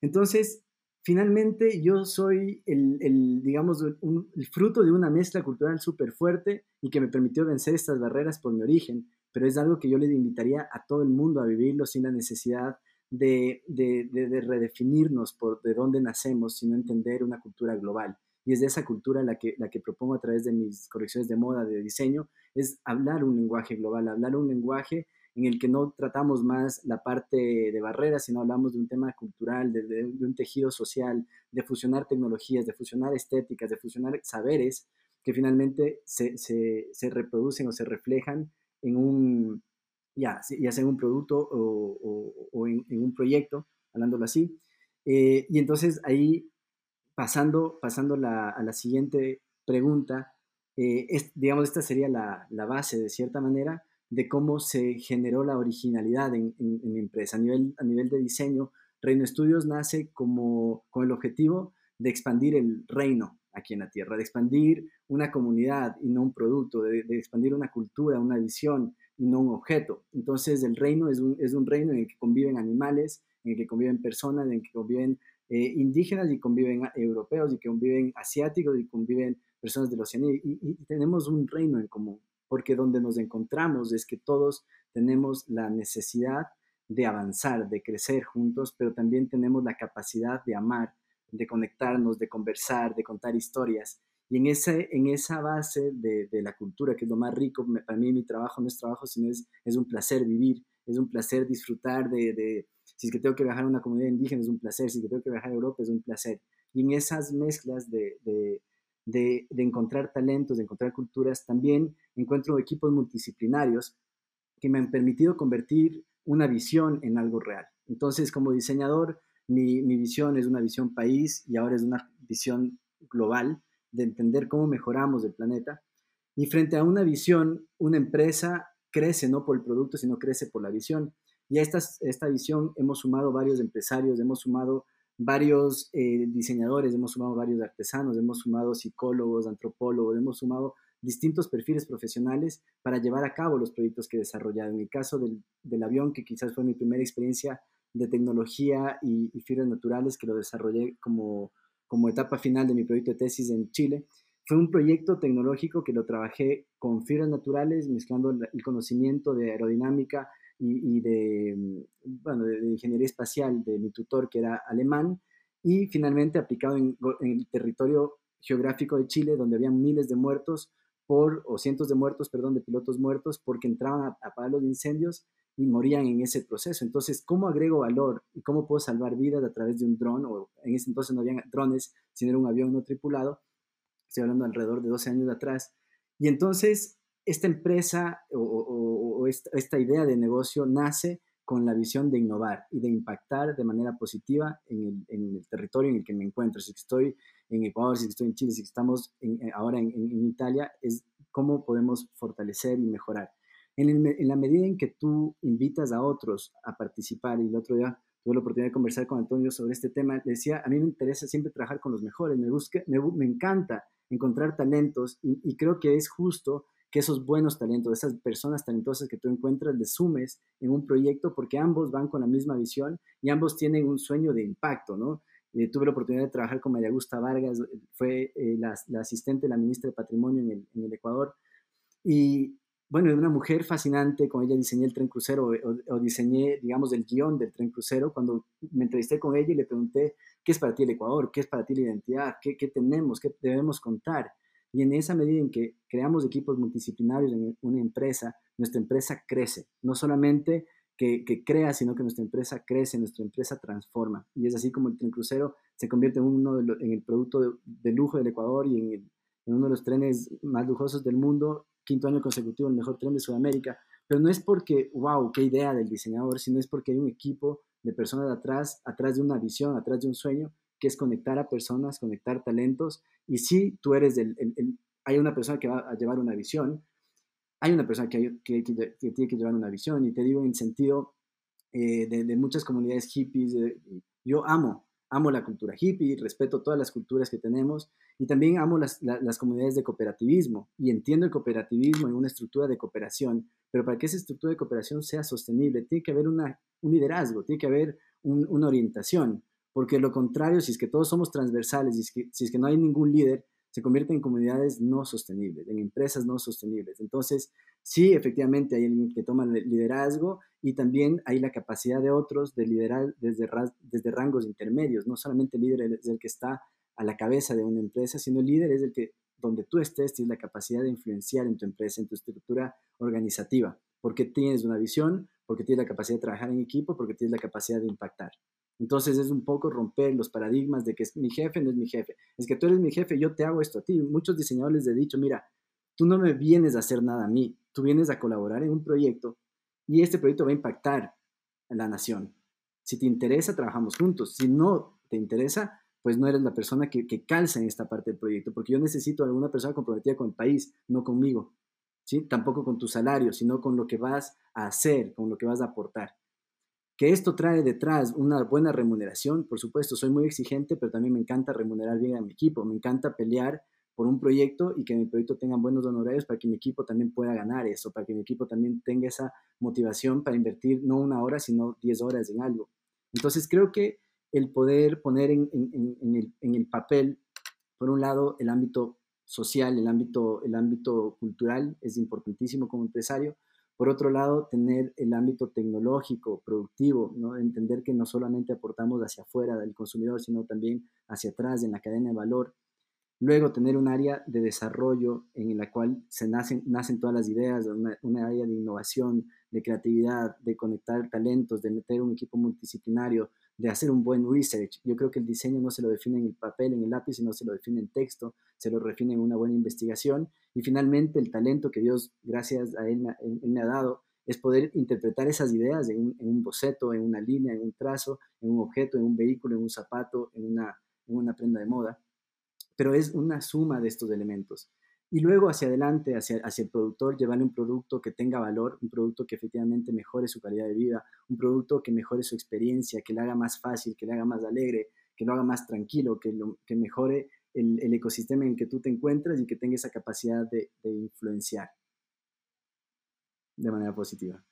entonces finalmente yo soy el, digamos, el fruto de una mezcla cultural súper fuerte y que me permitió vencer estas barreras por mi origen, pero es algo que yo le invitaría a todo el mundo a vivirlo sin la necesidad de, redefinirnos por de dónde nacemos, sino entender una cultura global. Y es de esa cultura la que, la que propongo a través de mis correcciones de moda, de diseño, es hablar un lenguaje global, hablar un lenguaje en el que no tratamos más la parte de barreras, sino hablamos de un tema cultural, de, un tejido social, de fusionar tecnologías, de fusionar estéticas, de fusionar saberes que finalmente se, reproducen o se reflejan en un, ya, ya sea en un producto o, en, un proyecto, hablándolo así. Eh, y entonces ahí, pasando, pasando a la siguiente pregunta, eh, digamos, esta sería la, la base de cierta manera, de cómo se generó la originalidad en, mi empresa. A nivel, a nivel de diseño, Reino Estudios nace como, con el objetivo de expandir el reino aquí en la Tierra, de expandir una comunidad y no un producto, de, expandir una cultura, una visión y no un objeto. Entonces el reino es un, es un, reino en el que conviven animales, en el que conviven personas, en el que conviven eh, indígenas y conviven europeos y conviven asiáticos y conviven personas de la Oceanía y tenemos un reino en común porque donde nos encontramos es que todos tenemos la necesidad de avanzar, de crecer juntos, pero también tenemos la capacidad de amar, de conectarnos, de conversar, de contar historias. Y en, ese, en esa base de, la cultura, que es lo más rico, para mí mi trabajo no es trabajo, sino es, es un placer vivir, es un placer disfrutar de, si es que tengo que viajar a una comunidad indígena, es un placer, si es que tengo que viajar a Europa, es un placer. Y en esas mezclas de, de, encontrar talentos, de encontrar culturas, también encuentro equipos multidisciplinarios que me han permitido convertir una visión en algo real. Entonces, como diseñador, mi, visión es una visión país y ahora es una visión global de entender cómo mejoramos el planeta. Y frente a una visión, una empresa crece no por el producto, sino crece por la visión. Y a esta, esta visión hemos sumado varios empresarios, hemos sumado varios eh, diseñadores, hemos sumado varios artesanos, hemos sumado psicólogos, antropólogos, hemos sumado distintos perfiles profesionales para llevar a cabo los proyectos que he desarrollado. En el caso del, avión, que quizás fue mi primera experiencia de tecnología y, fibras naturales, que lo desarrollé como, como etapa final de mi proyecto de tesis en Chile, fue un proyecto tecnológico que lo trabajé con fibras naturales, mezclando el conocimiento de aerodinámica, y, de, mm, bueno, de, ingeniería espacial de mi tutor, que era alemán, y finalmente aplicado en, el territorio geográfico de Chile, donde había miles de muertos por, o cientos de muertos, perdón, de pilotos muertos porque entraban a, apagar los incendios y morían en ese proceso. Entonces, ¿cómo agrego valor y cómo puedo salvar vidas a través de un dron? O en ese entonces no habían drones, sino era un avión no tripulado. Estoy hablando alrededor de 12 años atrás. Y entonces esta empresa o, esta, idea de negocio nace con la visión de innovar y de impactar de manera positiva en el, territorio en el que me encuentro. Si estoy en Ecuador, si estoy en Chile, si estamos ahora en, Italia, es cómo podemos fortalecer y mejorar. En, en, la medida en que tú invitas a otros a participar, y el otro día tuve la oportunidad de conversar con Antonio sobre este tema, le decía, a mí me interesa siempre trabajar con los mejores, me, busque, me, me encanta encontrar talentos y, y creo que es justo que esos buenos talentos, esas personas talentosas que tú encuentras, les sumes en un proyecto porque ambos van con la misma visión y ambos tienen un sueño de impacto, ¿no? Eh, tuve la oportunidad de trabajar con María Augusta Vargas, fue eh, la, asistente de la ministra de Patrimonio en el, en el Ecuador. Y bueno, una mujer fascinante, con ella diseñé el tren crucero o, diseñé, digamos, el guion del tren crucero. Cuando me entrevisté con ella y le pregunté, ¿qué es para ti el Ecuador? ¿Qué es para ti la identidad? ¿Qué, tenemos? ¿Qué debemos contar? Y en esa medida en que creamos equipos multidisciplinarios en una empresa, nuestra empresa crece. No solamente que, crea, sino que nuestra empresa crece, nuestra empresa transforma. Y es así como el tren crucero se convierte en, uno en el producto de, lujo del Ecuador y en, uno de los trenes más lujosos del mundo, quinto año consecutivo, el mejor tren de Sudamérica. Pero no es porque, wow, qué idea del diseñador, sino es porque hay un equipo de personas atrás, atrás de una visión, atrás de un sueño, que es conectar a personas, conectar talentos. Y si tú eres el, hay una persona que va a llevar una visión, hay una persona que, que, tiene que llevar una visión. Y te digo en sentido eh, de, muchas comunidades hippies, yo amo, amo la cultura hippie, respeto todas las culturas que tenemos y también amo las, las, comunidades de cooperativismo y entiendo el cooperativismo en una estructura de cooperación, pero para que esa estructura de cooperación sea sostenible, tiene que haber una, un liderazgo, tiene que haber una orientación porque lo contrario, si es que todos somos transversales, y si es que, no hay ningún líder, se convierte en comunidades no sostenibles, en empresas no sostenibles. Entonces, sí, efectivamente hay alguien que toma liderazgo y también hay la capacidad de otros de liderar desde, desde rangos intermedios. No solamente el líder es el que está a la cabeza de una empresa, sino el líder es el que, donde tú estés, tienes la capacidad de influenciar en tu empresa, en tu estructura organizativa, porque tienes una visión, porque tienes la capacidad de trabajar en equipo, porque tienes la capacidad de impactar. Entonces es un poco romper los paradigmas de que es mi jefe no es mi jefe. Es que tú eres mi jefe, yo te hago esto a ti. Muchos diseñadores les he dicho, mira, tú no me vienes a hacer nada a mí, tú vienes a colaborar en un proyecto y este proyecto va a impactar a la nación. Si te interesa, trabajamos juntos. Si no te interesa, pues no eres la persona que, que calza en esta parte del proyecto, porque yo necesito a alguna persona comprometida con el país, no conmigo. ¿sí? Tampoco con tu salario, sino con lo que vas a hacer, con lo que vas a aportar. Que esto trae detrás una buena remuneración, por supuesto, soy muy exigente, pero también me encanta remunerar bien a mi equipo, me encanta pelear por un proyecto y que mi proyecto tenga buenos honorarios para que mi equipo también pueda ganar eso, para que mi equipo también tenga esa motivación para invertir no una hora, sino diez horas en algo. Entonces creo que el poder poner en, el, el papel, por un lado, el ámbito social, el ámbito, el ámbito cultural es importantísimo como empresario, por otro lado, tener el ámbito tecnológico, productivo, ¿no? entender que no solamente aportamos hacia afuera del consumidor, sino también hacia atrás en la cadena de valor. Luego, tener un área de desarrollo en la cual se nacen, nacen todas las ideas, una, una área de innovación, de creatividad, de conectar talentos, de meter un equipo multidisciplinario, de hacer un buen research. Yo creo que el diseño no se lo define en el papel, en el lápiz, sino se lo define en texto, se lo define en una buena investigación. Y finalmente el talento que Dios, gracias a Él, me ha dado, es poder interpretar esas ideas en un, boceto, en una línea, en un trazo, en un objeto, en un vehículo, en un zapato, en una, en una prenda de moda. Pero es una suma de estos elementos y luego hacia adelante, hacia, hacia el productor, llevarle un producto que tenga valor, un producto que efectivamente mejore su calidad de vida, un producto que mejore su experiencia, que le haga más fácil, que le haga más alegre, que lo haga más tranquilo, que, lo, que mejore el, el, ecosistema en el que tú te encuentras y que tenga esa capacidad de, de influenciar de manera positiva.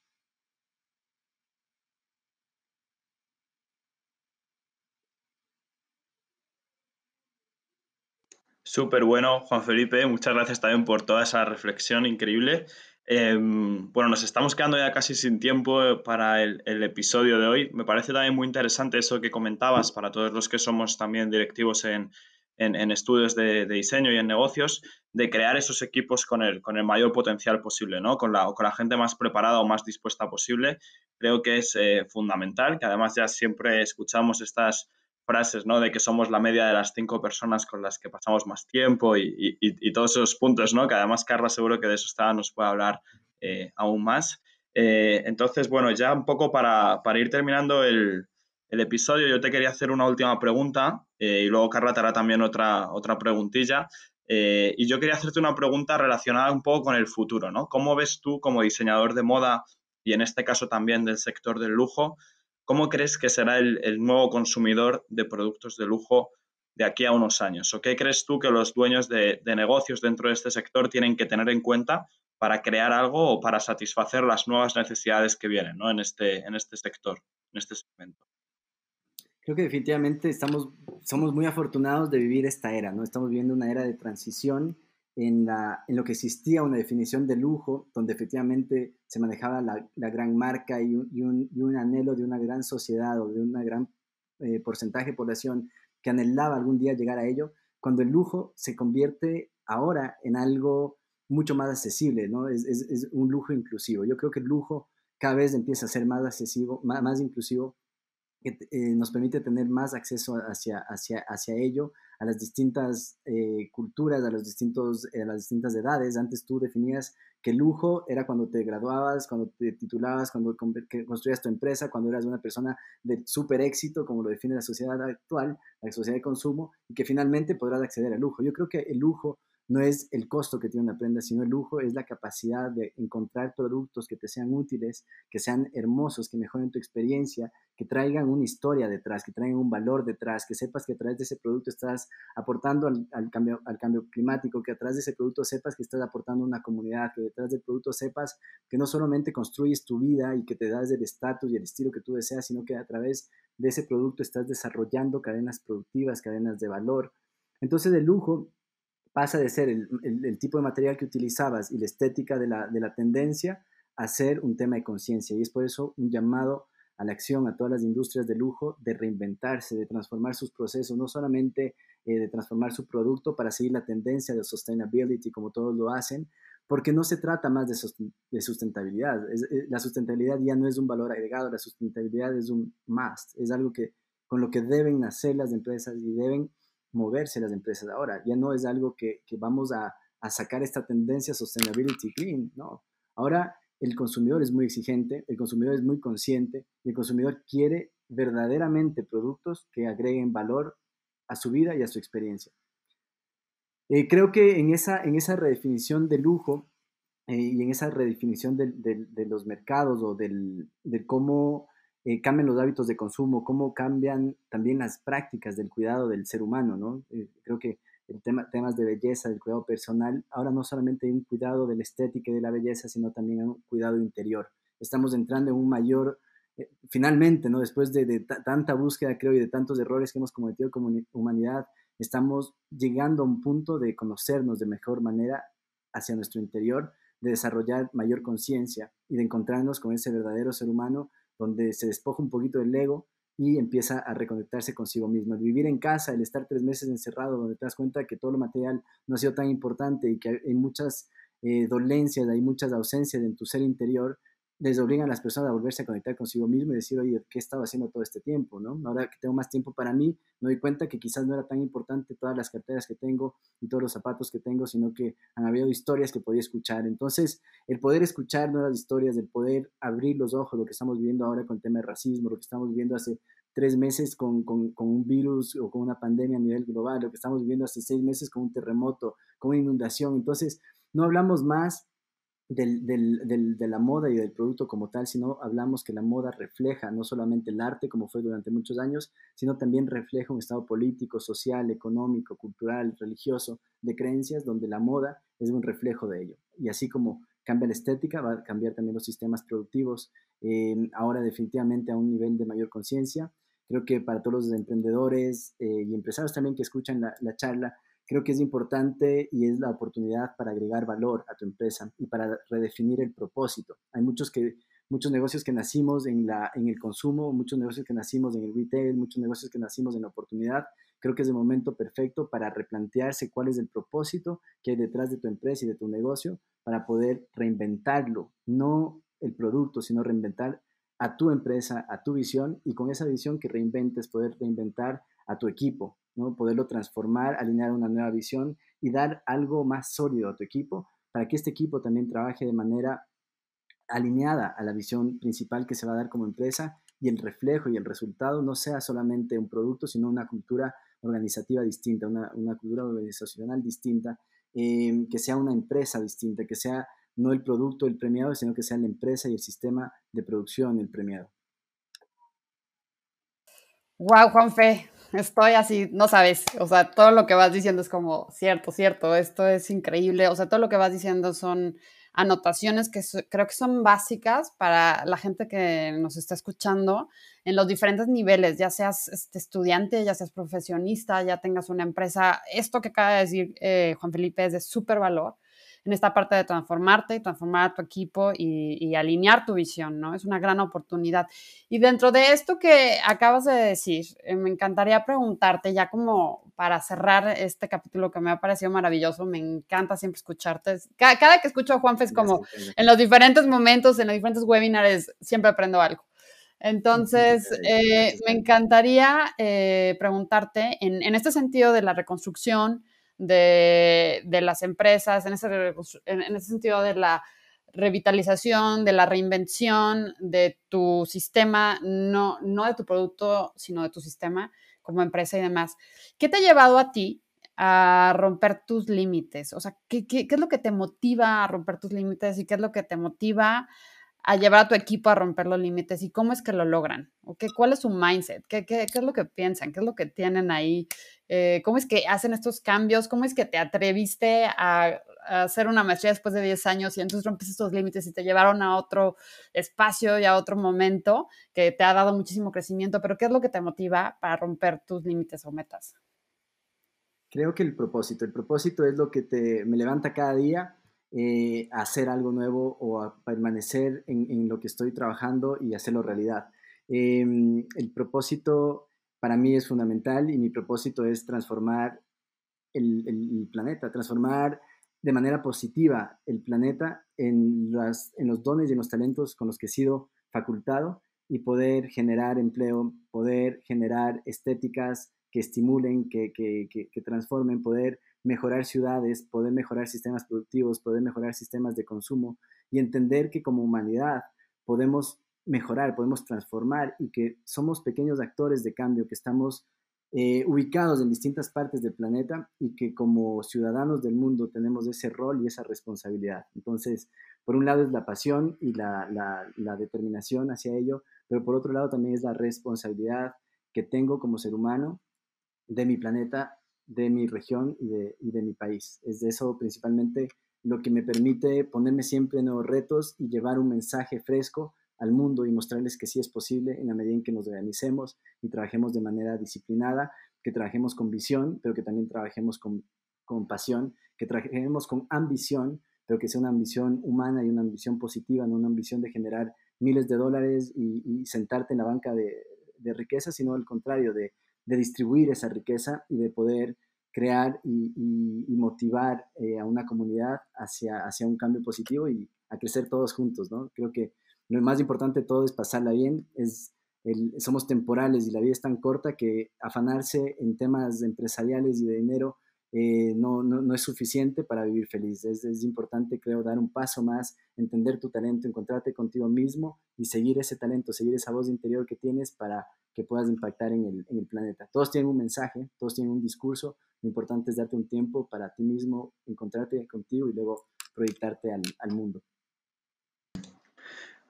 Súper bueno, Juan Felipe. Muchas gracias también por toda esa reflexión increíble. Em, bueno, nos estamos quedando ya casi sin tiempo para el, episodio de hoy. Me parece también muy interesante eso que comentabas para todos los que somos también directivos en, estudios de, diseño y en negocios, de crear esos equipos con el, con el mayor potencial posible, ¿no? con, la, con la gente más preparada o más dispuesta posible. Creo que es eh, fundamental, que además ya siempre escuchamos estas frases, ¿no? De que somos la media de las cinco personas con las que pasamos más tiempo y, todos esos puntos, ¿no? Que además Carla seguro que de eso está, nos puede hablar eh, aún más. Eh, entonces, bueno, ya un poco para, ir terminando el, episodio, yo te quería hacer una última pregunta eh, y luego Carla te hará también otra, otra preguntilla. Y yo quería hacerte una pregunta relacionada un poco con el futuro, ¿no? ¿Cómo ves tú como diseñador de moda y en este caso también del sector del lujo, cómo crees que será el, nuevo consumidor de productos de lujo de aquí a unos años? ¿O qué crees tú que los dueños de, negocios dentro de este sector tienen que tener en cuenta para crear algo o para satisfacer las nuevas necesidades que vienen ¿no? en, este, este sector, en este segmento. Creo que definitivamente estamos, somos muy afortunados de vivir esta era, ¿no? Estamos viviendo una era de transición en, lo que existía una definición de lujo, donde efectivamente se manejaba la, gran marca y un, anhelo de una gran sociedad o de un gran eh, porcentaje de población que anhelaba algún día llegar a ello, cuando el lujo se convierte ahora en algo mucho más accesible, ¿no? Es, un lujo inclusivo. Yo creo que el lujo cada vez empieza a ser más accesivo, más inclusivo, que eh, nos permite tener más acceso hacia, hacia, hacia ello, a las distintas eh, culturas, a, los distintos, a las distintas edades. Antes tú definías que lujo era cuando te graduabas, cuando te titulabas, cuando construías tu empresa, cuando eras una persona de súper éxito, como lo define la sociedad actual, la sociedad de consumo, y que finalmente podrás acceder al lujo. Yo creo que el lujo no es el costo que tiene una prenda, sino el lujo es la capacidad de encontrar productos que te sean útiles, que sean hermosos, que mejoren tu experiencia, que traigan una historia detrás, que traigan un valor detrás, que sepas que a través de ese producto estás aportando al, cambio, al cambio climático, que a través de ese producto sepas que estás aportando a una comunidad, que detrás del producto sepas que no solamente construyes tu vida y que te das el estatus y el estilo que tú deseas, sino que a través de ese producto estás desarrollando cadenas productivas, cadenas de valor. Entonces el lujo pasa de ser el, tipo de material que utilizabas y la estética de la, tendencia a ser un tema de conciencia. Y es por eso un llamado a la acción a todas las industrias de lujo de reinventarse, de transformar sus procesos, no solamente eh, de transformar su producto para seguir la tendencia de sustainability como todos lo hacen, porque no se trata más de, sustentabilidad. Eh, la sustentabilidad ya no es un valor agregado, la sustentabilidad es un must, es algo que con lo que deben nacer las empresas y deben moverse las empresas ahora. Ya no es algo que, vamos a, sacar esta tendencia sustainability green, no. Ahora el consumidor es muy exigente, el consumidor es muy consciente y el consumidor quiere verdaderamente productos que agreguen valor a su vida y a su experiencia. Eh, creo que en esa, en esa redefinición de lujo eh, y en esa redefinición de, los mercados o del, de cómo eh, cambian los hábitos de consumo, cómo cambian también las prácticas del cuidado del ser humano, ¿no? Eh, creo que el tema, temas de belleza, del cuidado personal, ahora no solamente hay un cuidado de la estética y de la belleza, sino también un cuidado interior. Estamos entrando en un mayor, eh, finalmente, ¿no? Después de, de tanta búsqueda, creo, y de tantos errores que hemos cometido como humanidad, estamos llegando a un punto de conocernos de mejor manera hacia nuestro interior, de desarrollar mayor conciencia y de encontrarnos con ese verdadero ser humano donde se despoja un poquito del ego y empieza a reconectarse consigo mismo. El vivir en casa, el estar tres meses encerrado, donde te das cuenta que todo lo material no ha sido tan importante y que hay muchas eh, dolencias, hay muchas ausencias en tu ser interior, les obligan a las personas a volverse a conectar consigo mismo y decir, oye, ¿qué he estado haciendo todo este tiempo? ¿no? Ahora que tengo más tiempo para mí, me doy cuenta que quizás no era tan importante todas las carteras que tengo y todos los zapatos que tengo, sino que han habido historias que podía escuchar. Entonces, el poder escuchar nuevas historias, el poder abrir los ojos, lo que estamos viviendo ahora con el tema de racismo, lo que estamos viviendo hace tres meses con, con, con, un virus o con una pandemia a nivel global, lo que estamos viviendo hace seis meses con un terremoto, con una inundación. Entonces, no hablamos más del, del, de la moda y del producto como tal, sino hablamos que la moda refleja no solamente el arte, como fue durante muchos años, sino también refleja un estado político, social, económico, cultural, religioso, de creencias, donde la moda es un reflejo de ello. Y así como cambia la estética, va a cambiar también los sistemas productivos, eh, ahora definitivamente a un nivel de mayor conciencia. Creo que para todos los emprendedores eh, y empresarios también que escuchan la, la charla, creo que es importante y es la oportunidad para agregar valor a tu empresa y para redefinir el propósito. Hay muchos, que, muchos negocios que nacimos en, la, en el consumo, muchos negocios que nacimos en el retail, muchos negocios que nacimos en la oportunidad. Creo que es el momento perfecto para replantearse cuál es el propósito que hay detrás de tu empresa y de tu negocio para poder reinventarlo, no el producto, sino reinventar a tu empresa, a tu visión y con esa visión que reinventes, poder reinventar a tu equipo, ¿no? poderlo transformar, alinear una nueva visión y dar algo más sólido a tu equipo para que este equipo también trabaje de manera alineada a la visión principal que se va a dar como empresa y el reflejo y el resultado no sea solamente un producto, sino una cultura organizativa distinta, una, cultura organizacional distinta, em, que sea una empresa distinta, que sea no el producto el premiado, sino que sea la empresa y el sistema de producción el premiado. Wow, Juanfe, estoy así, no sabes, o sea, todo lo que vas diciendo es como cierto, cierto, esto es increíble, o sea, todo lo que vas diciendo son anotaciones que creo que son básicas para la gente que nos está escuchando en los diferentes niveles, ya seas este, estudiante, ya seas profesionista, ya tengas una empresa. Esto que acaba de decir eh, Juan Felipe es de súper valor en esta parte de transformarte, transformar a tu equipo y, alinear tu visión, ¿no? Es una gran oportunidad. Y dentro de esto que acabas de decir, eh, me encantaría preguntarte ya como para cerrar este capítulo que me ha parecido maravilloso, me encanta siempre escucharte. Cada, que escucho a Juanfe es como en los diferentes momentos, en los diferentes webinars, siempre aprendo algo. Entonces, eh, me encantaría eh, preguntarte en, en, este sentido de la reconstrucción, de, las empresas, en ese, en ese sentido de la revitalización, de la reinvención de tu sistema, no, no de tu producto, sino de tu sistema como empresa y demás. ¿Qué te ha llevado a ti a romper tus límites? O sea, ¿qué, qué, qué es lo que te motiva a romper tus límites y qué es lo que te motiva a llevar a tu equipo a romper los límites y cómo es que lo logran? ¿O qué, ¿Cuál es su mindset? ¿Qué, qué, qué es lo que piensan? ¿Qué es lo que tienen ahí? Eh, ¿Cómo es que hacen estos cambios? ¿Cómo es que te atreviste a, hacer una maestría después de 10 años y entonces rompes estos límites y te llevaron a otro espacio y a otro momento que te ha dado muchísimo crecimiento? Pero ¿qué es lo que te motiva para romper tus límites o metas? Creo que el propósito, el propósito es lo que me levanta cada día eh, hacer algo nuevo o a permanecer en, lo que estoy trabajando y hacerlo realidad. Em, el propósito para mí es fundamental y mi propósito es transformar el, planeta, transformar de manera positiva el planeta en, las, en los dones y en los talentos con los que he sido facultado y poder generar empleo, poder generar estéticas que estimulen, que, que, que transformen, poder mejorar ciudades, poder mejorar sistemas productivos, poder mejorar sistemas de consumo y entender que como humanidad podemos mejorar, podemos transformar y que somos pequeños actores de cambio, que estamos eh, ubicados en distintas partes del planeta y que como ciudadanos del mundo tenemos ese rol y esa responsabilidad. Entonces, por un lado es la pasión y la, la determinación hacia ello, pero por otro lado también es la responsabilidad que tengo como ser humano de mi planeta de mi región y de, y de mi país. Es de eso principalmente lo que me permite ponerme siempre nuevos retos y llevar un mensaje fresco al mundo y mostrarles que sí es posible en la medida en que nos organicemos y trabajemos de manera disciplinada, que trabajemos con visión, pero que también trabajemos con, con pasión, que trabajemos con ambición, pero que sea una ambición humana y una ambición positiva, no una ambición de generar miles de dólares y, sentarte en la banca de, de riqueza, sino al contrario, de distribuir esa riqueza y de poder crear y, motivar eh, a una comunidad hacia, hacia un cambio positivo y a crecer todos juntos, ¿no? Creo que lo más importante de todo es pasarla bien, es somos temporales y la vida es tan corta que afanarse en temas empresariales y de dinero eh, no, no, es suficiente para vivir feliz. Es, es, importante, creo, dar un paso más, entender tu talento, encontrarte contigo mismo y seguir ese talento, seguir esa voz interior que tienes para que puedas impactar en el, en el planeta. Todos tienen un mensaje, todos tienen un discurso. Lo importante es darte un tiempo para ti mismo, encontrarte contigo y luego proyectarte al, al mundo.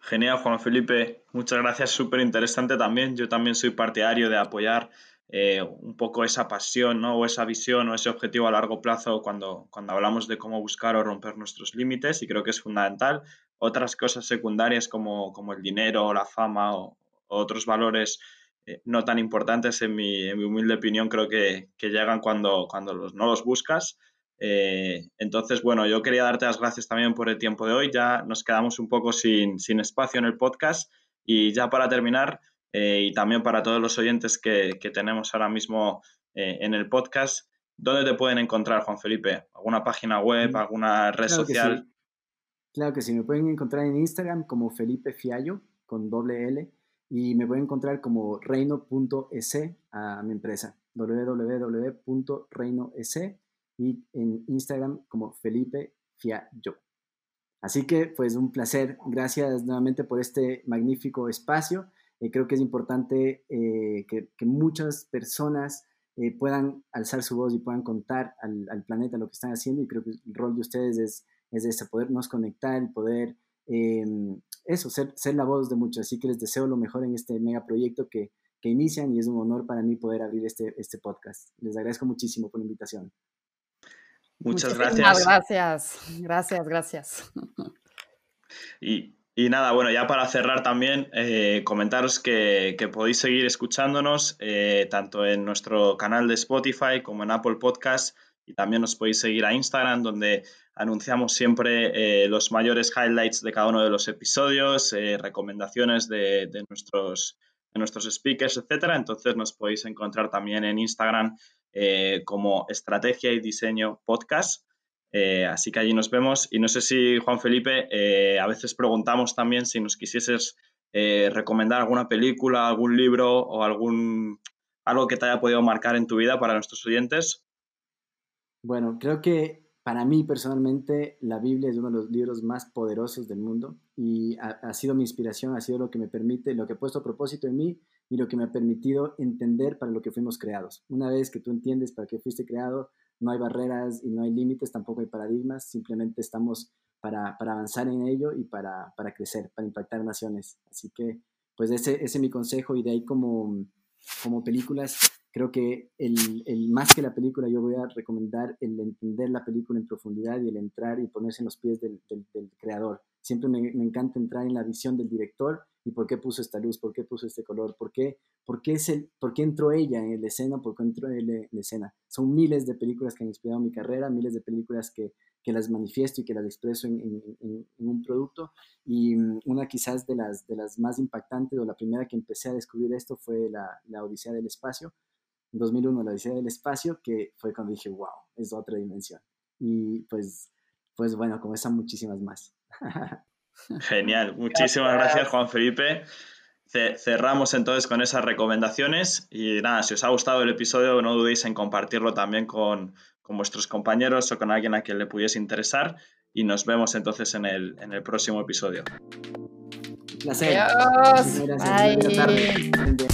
Genial, Juan Felipe. Muchas gracias. Súper interesante también. Yo también soy partidario de apoyar eh, un poco esa pasión ¿no? o esa visión o ese objetivo a largo plazo cuando, cuando hablamos de cómo buscar o romper nuestros límites y creo que es fundamental. Otras cosas secundarias como, como el dinero o la fama o, otros valores eh, no tan importantes en mi, en mi, humilde opinión creo que, que llegan cuando, cuando los, no los buscas. Eh, entonces, bueno, yo quería darte las gracias también por el tiempo de hoy. Ya nos quedamos un poco sin, sin espacio en el podcast y ya para terminar, eh, y también para todos los oyentes que, tenemos ahora mismo eh, en el podcast, ¿dónde te pueden encontrar, Juan Felipe? ¿Alguna página web, mm, alguna red social? Claro que sí, me pueden encontrar en Instagram como Felipe Fiallo, con doble L, y me pueden encontrar como reino.es a mi empresa, www.reino.es, y en Instagram como Felipe Fiallo. Así que, pues, un placer. Gracias nuevamente por este magnífico espacio. Eh, creo que es importante eh, que, muchas personas eh, puedan alzar su voz y puedan contar al, planeta lo que están haciendo. Y creo que el rol de ustedes es, es ese, podernos conectar y poder, eso, ser, ser la voz de muchos. Así que les deseo lo mejor en este mega proyecto que, que inician y es un honor para mí poder abrir este, este podcast. Les agradezco muchísimo por la invitación. Muchas gracias. Gracias, gracias, gracias. Y, y nada, bueno, ya para cerrar también, eh, comentaros que, que, podéis seguir escuchándonos eh, tanto en nuestro canal de Spotify como en Apple Podcasts y también nos podéis seguir a Instagram donde anunciamos siempre eh, los mayores highlights de cada uno de los episodios, recomendaciones de, de, nuestros, de nuestros speakers, etcétera. Entonces nos podéis encontrar también en Instagram eh, como Estrategia y Diseño Podcast. Eh, así que allí nos vemos. Y no sé si, Juan Felipe, eh, a veces preguntamos también si nos quisieses recomendar alguna película, algún libro o algún algo que te haya podido marcar en tu vida para nuestros oyentes. Bueno, creo que para mí personalmente la Biblia es uno de los libros más poderosos del mundo y ha, ha sido mi inspiración, ha sido lo que me permite, lo que he puesto a propósito en mí y lo que me ha permitido entender para lo que fuimos creados. Una vez que tú entiendes para qué fuiste creado, no hay barreras y no hay límites, tampoco hay paradigmas, simplemente estamos para, para avanzar en ello y para, para, crecer, para impactar naciones. Así que, pues ese, es mi consejo y de ahí como, como películas, creo que el, el, más que la película yo voy a recomendar el entender la película en profundidad y el entrar y ponerse en los pies del, creador. Siempre me encanta entrar en la visión del director y por qué puso esta luz, por qué puso este color, por qué, por qué, es el, por qué entró ella en la escena, por qué entró él en la escena. Son miles de películas que han inspirado mi carrera, miles de películas que, que las manifiesto y que las expreso en, en, un producto. Y mm, una quizás de las, de las más impactantes o la primera que empecé a descubrir esto fue la, la Odisea del Espacio. En 2001, la Odisea del Espacio, que fue cuando dije, wow, es otra dimensión. Y pues, pues bueno, como esas muchísimas más. Genial, muchísimas gracias. Juan Felipe. Cerramos entonces con esas recomendaciones y nada, si os ha gustado el episodio no dudéis en compartirlo también con, vuestros compañeros o con alguien a quien le pudiese interesar y nos vemos entonces en el, en el próximo episodio. placer. Adiós. Bye.